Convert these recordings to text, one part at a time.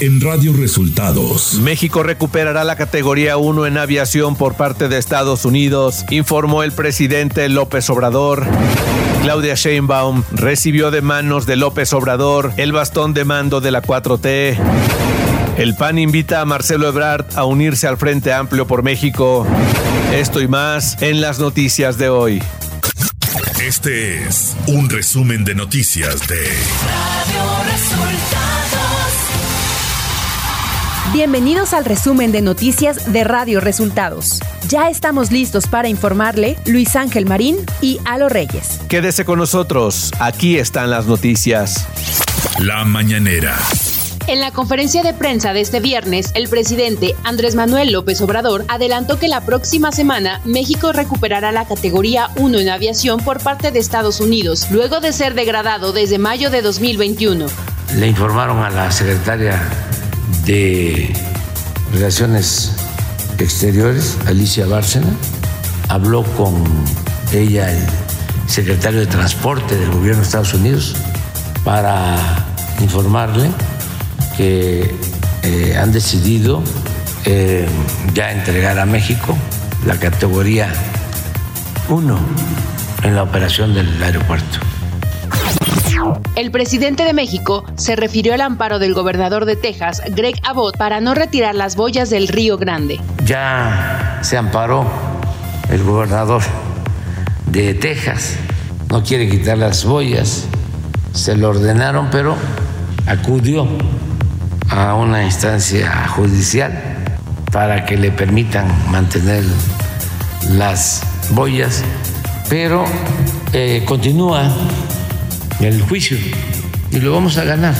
en Radio Resultados. México recuperará la categoría 1 en aviación por parte de Estados Unidos, informó el presidente López Obrador. Claudia Sheinbaum recibió de manos de López Obrador el bastón de mando de la 4T. El PAN invita a Marcelo Ebrard a unirse al Frente Amplio por México. Esto y más en las noticias de hoy. Este es un resumen de noticias de Radio Resultados. Bienvenidos al resumen de noticias de Radio Resultados. Ya estamos listos para informarle Luis Ángel Marín y Alo Reyes. Quédese con nosotros, aquí están las noticias. La mañanera. En la conferencia de prensa de este viernes, el presidente Andrés Manuel López Obrador adelantó que la próxima semana México recuperará la categoría 1 en aviación por parte de Estados Unidos, luego de ser degradado desde mayo de 2021. Le informaron a la secretaria de Relaciones Exteriores, Alicia Bárcena, habló con ella el secretario de Transporte del gobierno de Estados Unidos para informarle que eh, han decidido eh, ya entregar a México la categoría 1 en la operación del aeropuerto. El presidente de México se refirió al amparo del gobernador de Texas, Greg Abbott, para no retirar las boyas del Río Grande. Ya se amparó el gobernador de Texas, no quiere quitar las boyas, se lo ordenaron, pero acudió a una instancia judicial para que le permitan mantener las boyas, pero eh, continúa el juicio y lo vamos a ganar.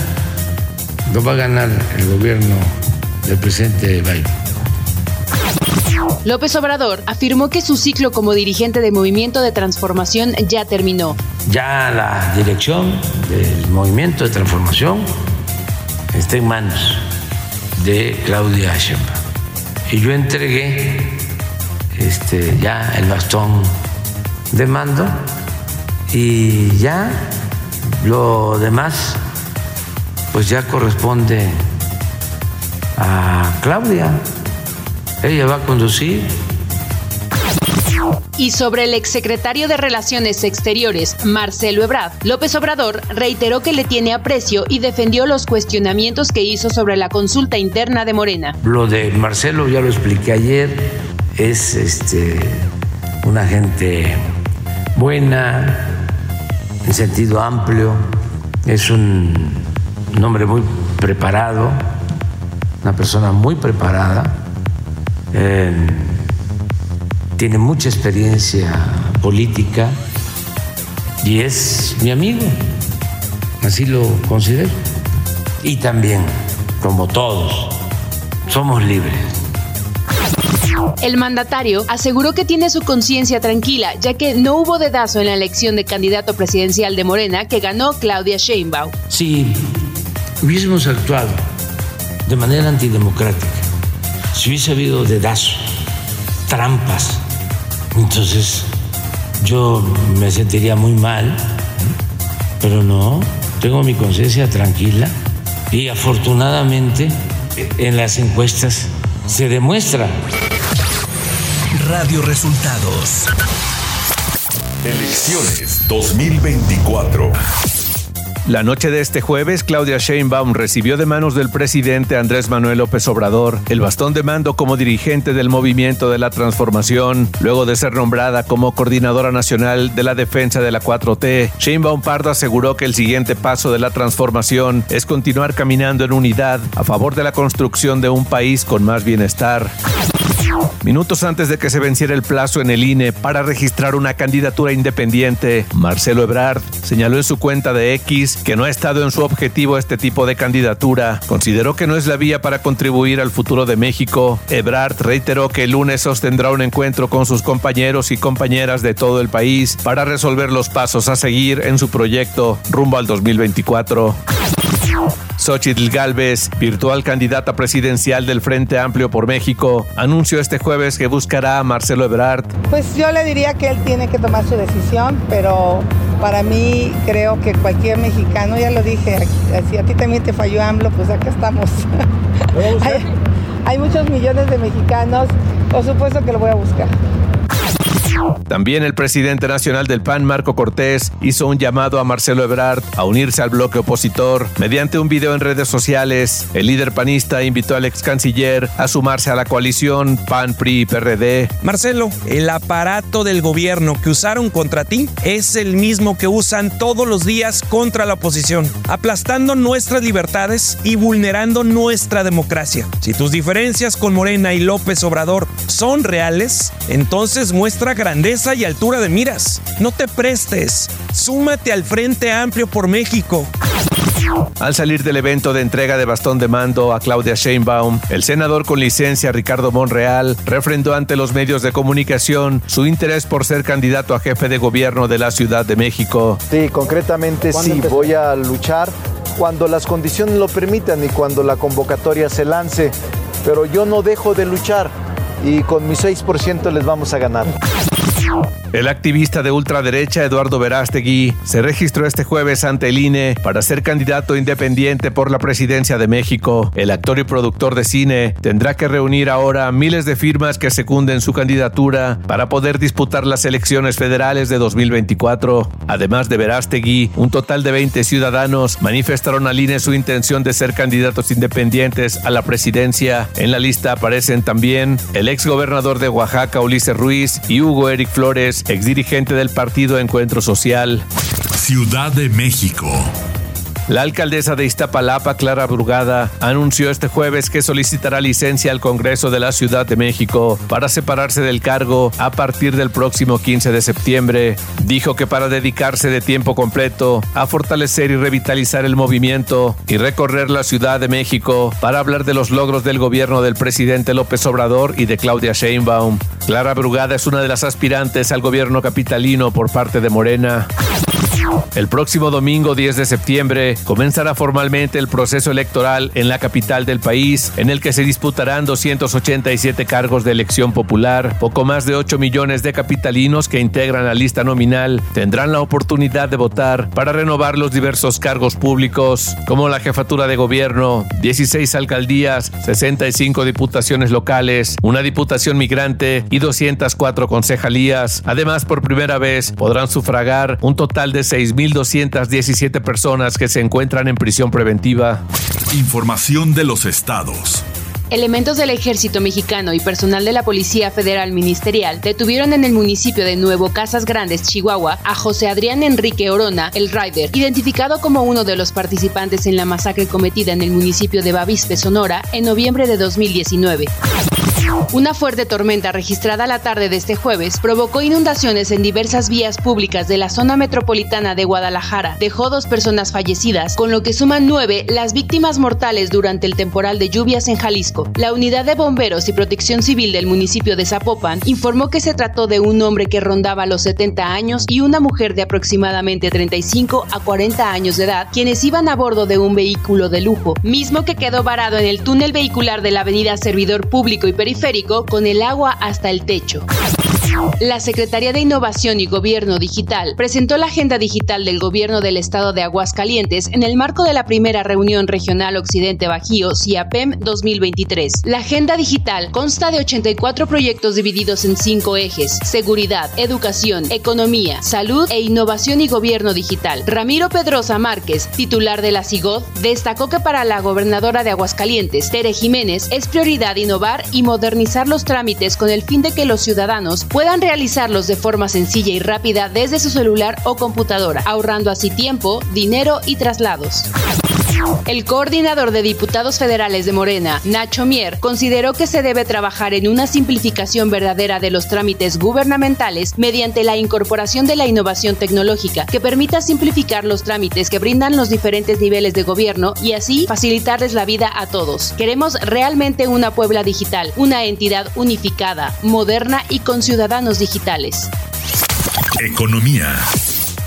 Lo va a ganar el gobierno del presidente Biden. López Obrador afirmó que su ciclo como dirigente de Movimiento de Transformación ya terminó. Ya la dirección del Movimiento de Transformación está en manos de Claudia Sheinbaum. Y yo entregué este, ya el bastón de mando y ya lo demás pues ya corresponde a Claudia. Ella va a conducir y sobre el exsecretario de Relaciones Exteriores, Marcelo Ebrard, López Obrador reiteró que le tiene aprecio y defendió los cuestionamientos que hizo sobre la consulta interna de Morena. Lo de Marcelo ya lo expliqué ayer, es este una gente buena, en sentido amplio, es un, hombre muy preparado, una persona muy preparada. Eh, tiene mucha experiencia política y es mi amigo, así lo considero. Y también, como todos, somos libres. El mandatario aseguró que tiene su conciencia tranquila, ya que no hubo dedazo en la elección de candidato presidencial de Morena que ganó Claudia Sheinbaum. Si hubiésemos actuado de manera antidemocrática, si hubiese habido dedazo, trampas, entonces yo me sentiría muy mal, pero no, tengo mi conciencia tranquila y afortunadamente en las encuestas se demuestra. Radio Resultados. Elecciones 2024. La noche de este jueves, Claudia Sheinbaum recibió de manos del presidente Andrés Manuel López Obrador el bastón de mando como dirigente del Movimiento de la Transformación, luego de ser nombrada como coordinadora nacional de la defensa de la 4T. Sheinbaum Pardo aseguró que el siguiente paso de la transformación es continuar caminando en unidad a favor de la construcción de un país con más bienestar. Minutos antes de que se venciera el plazo en el INE para registrar una candidatura independiente, Marcelo Ebrard señaló en su cuenta de X que no ha estado en su objetivo este tipo de candidatura. Consideró que no es la vía para contribuir al futuro de México. Ebrard reiteró que el lunes sostendrá un encuentro con sus compañeros y compañeras de todo el país para resolver los pasos a seguir en su proyecto rumbo al 2024. Xochitl Galvez, virtual candidata presidencial del Frente Amplio por México, anunció este jueves que buscará a Marcelo Ebrard. Pues yo le diría que él tiene que tomar su decisión, pero Para mí creo que cualquier mexicano, ya lo dije, si a ti también te falló AMLO, pues acá estamos. hay, hay muchos millones de mexicanos, por supuesto que lo voy a buscar. También el presidente nacional del PAN, Marco Cortés, hizo un llamado a Marcelo Ebrard a unirse al bloque opositor. Mediante un video en redes sociales, el líder panista invitó al ex canciller a sumarse a la coalición PAN, PRI PRD. Marcelo, el aparato del gobierno que usaron contra ti es el mismo que usan todos los días contra la oposición, aplastando nuestras libertades y vulnerando nuestra democracia. Si tus diferencias con Morena y López Obrador son reales, entonces muestra grandeza y altura de miras. No te prestes. Súmate al Frente Amplio por México. Al salir del evento de entrega de bastón de mando a Claudia Sheinbaum, el senador con licencia Ricardo Monreal refrendó ante los medios de comunicación su interés por ser candidato a jefe de gobierno de la Ciudad de México. Sí, concretamente sí, voy a luchar cuando las condiciones lo permitan y cuando la convocatoria se lance, pero yo no dejo de luchar y con mi 6% les vamos a ganar. El activista de ultraderecha Eduardo Verástegui se registró este jueves ante el INE para ser candidato independiente por la presidencia de México. El actor y productor de cine tendrá que reunir ahora miles de firmas que secunden su candidatura para poder disputar las elecciones federales de 2024. Además de Verástegui, un total de 20 ciudadanos manifestaron al INE su intención de ser candidatos independientes a la presidencia. En la lista aparecen también el ex gobernador de Oaxaca, Ulises Ruiz, y Hugo Eric Flores, exdirigente del partido Encuentro Social. Ciudad de México. La alcaldesa de Iztapalapa, Clara Brugada, anunció este jueves que solicitará licencia al Congreso de la Ciudad de México para separarse del cargo a partir del próximo 15 de septiembre. Dijo que para dedicarse de tiempo completo a fortalecer y revitalizar el movimiento y recorrer la Ciudad de México para hablar de los logros del gobierno del presidente López Obrador y de Claudia Sheinbaum. Clara Brugada es una de las aspirantes al gobierno capitalino por parte de Morena. El próximo domingo 10 de septiembre comenzará formalmente el proceso electoral en la capital del país, en el que se disputarán 287 cargos de elección popular. Poco más de 8 millones de capitalinos que integran la lista nominal tendrán la oportunidad de votar para renovar los diversos cargos públicos, como la jefatura de gobierno, 16 alcaldías, 65 diputaciones locales, una diputación migrante y 204 concejalías. Además, por primera vez podrán sufragar un total de 6.217 personas que se encuentran en prisión preventiva. Información de los estados. Elementos del ejército mexicano y personal de la Policía Federal Ministerial detuvieron en el municipio de Nuevo Casas Grandes, Chihuahua, a José Adrián Enrique Orona, el Rider, identificado como uno de los participantes en la masacre cometida en el municipio de Bavispe, Sonora, en noviembre de 2019. Una fuerte tormenta registrada la tarde de este jueves provocó inundaciones en diversas vías públicas de la zona metropolitana de Guadalajara. Dejó dos personas fallecidas, con lo que suman nueve las víctimas mortales durante el temporal de lluvias en Jalisco. La unidad de bomberos y protección civil del municipio de Zapopan informó que se trató de un hombre que rondaba los 70 años y una mujer de aproximadamente 35 a 40 años de edad, quienes iban a bordo de un vehículo de lujo, mismo que quedó varado en el túnel vehicular de la avenida Servidor Público y Periférico con el agua hasta el techo. La Secretaría de Innovación y Gobierno Digital presentó la Agenda Digital del Gobierno del Estado de Aguascalientes en el marco de la primera reunión regional Occidente Bajío, CIAPEM 2023. La Agenda Digital consta de 84 proyectos divididos en cinco ejes, seguridad, educación, economía, salud e innovación y gobierno digital. Ramiro Pedrosa Márquez, titular de la CIGOD, destacó que para la gobernadora de Aguascalientes, Tere Jiménez, es prioridad innovar y modernizar los trámites con el fin de que los ciudadanos puedan realizarlos de forma sencilla y rápida desde su celular o computadora, ahorrando así tiempo, dinero y traslados. El coordinador de diputados federales de Morena, Nacho Mier, consideró que se debe trabajar en una simplificación verdadera de los trámites gubernamentales mediante la incorporación de la innovación tecnológica que permita simplificar los trámites que brindan los diferentes niveles de gobierno y así facilitarles la vida a todos. Queremos realmente una Puebla digital, una entidad unificada, moderna y con ciudadanos digitales. Economía.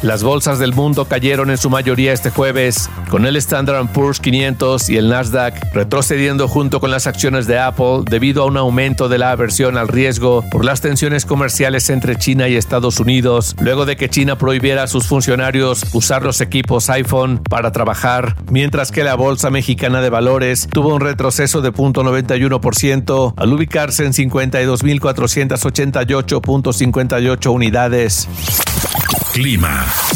Las bolsas del mundo cayeron en su mayoría este jueves, con el Standard Poor's 500 y el Nasdaq retrocediendo junto con las acciones de Apple debido a un aumento de la aversión al riesgo por las tensiones comerciales entre China y Estados Unidos, luego de que China prohibiera a sus funcionarios usar los equipos iPhone para trabajar, mientras que la Bolsa Mexicana de Valores tuvo un retroceso de 0.91% al ubicarse en 52.488.58 unidades. Clima.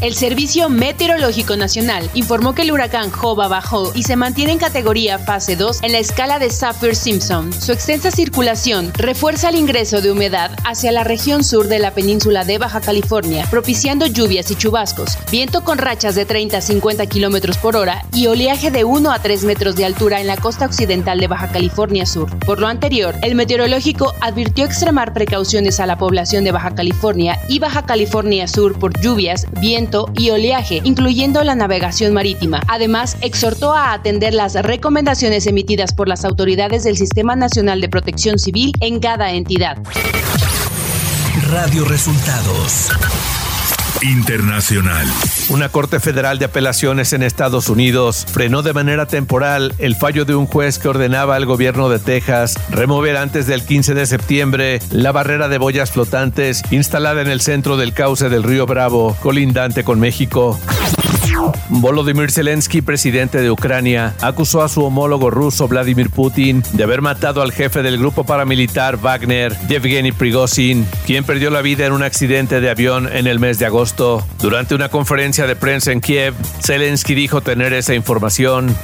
El Servicio Meteorológico Nacional informó que el huracán Jova bajó y se mantiene en categoría fase 2 en la escala de Saffir-Simpson. Su extensa circulación refuerza el ingreso de humedad hacia la región sur de la península de Baja California, propiciando lluvias y chubascos, viento con rachas de 30 a 50 kilómetros por hora y oleaje de 1 a 3 metros de altura en la costa occidental de Baja California Sur. Por lo anterior, el meteorológico advirtió extremar precauciones a la población de Baja California y Baja California Sur por lluvias, y oleaje, incluyendo la navegación marítima. Además, exhortó a atender las recomendaciones emitidas por las autoridades del Sistema Nacional de Protección Civil en cada entidad. Radio Resultados. Internacional. Una Corte Federal de Apelaciones en Estados Unidos frenó de manera temporal el fallo de un juez que ordenaba al gobierno de Texas remover antes del 15 de septiembre la barrera de boyas flotantes instalada en el centro del cauce del río Bravo, colindante con México. Volodymyr Zelensky, presidente de Ucrania, acusó a su homólogo ruso Vladimir Putin de haber matado al jefe del grupo paramilitar Wagner, Yevgeny Prigozhin, quien perdió la vida en un accidente de avión en el mes de agosto. Durante una conferencia de prensa en Kiev, Zelensky dijo tener esa información.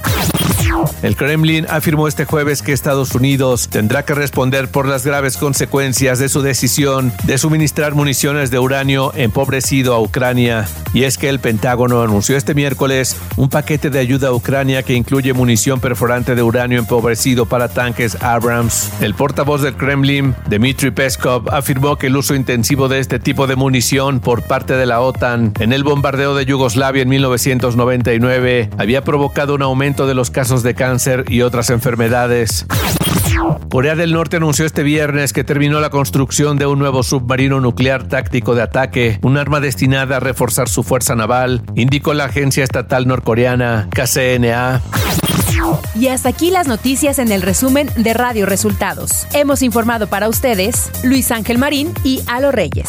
El Kremlin afirmó este jueves que Estados Unidos tendrá que responder por las graves consecuencias de su decisión de suministrar municiones de uranio empobrecido a Ucrania. Y es que el Pentágono anunció este miércoles un paquete de ayuda a Ucrania que incluye munición perforante de uranio empobrecido para tanques Abrams. El portavoz del Kremlin, Dmitry Peskov, afirmó que el uso intensivo de este tipo de munición por parte de la OTAN en el bombardeo de Yugoslavia en 1999 había provocado un aumento de los casos de cáncer y otras enfermedades. Corea del Norte anunció este viernes que terminó la construcción de un nuevo submarino nuclear táctico de ataque, un arma destinada a reforzar su fuerza naval, indicó la agencia estatal norcoreana KCNA. Y hasta aquí las noticias en el resumen de Radio Resultados. Hemos informado para ustedes Luis Ángel Marín y Alo Reyes.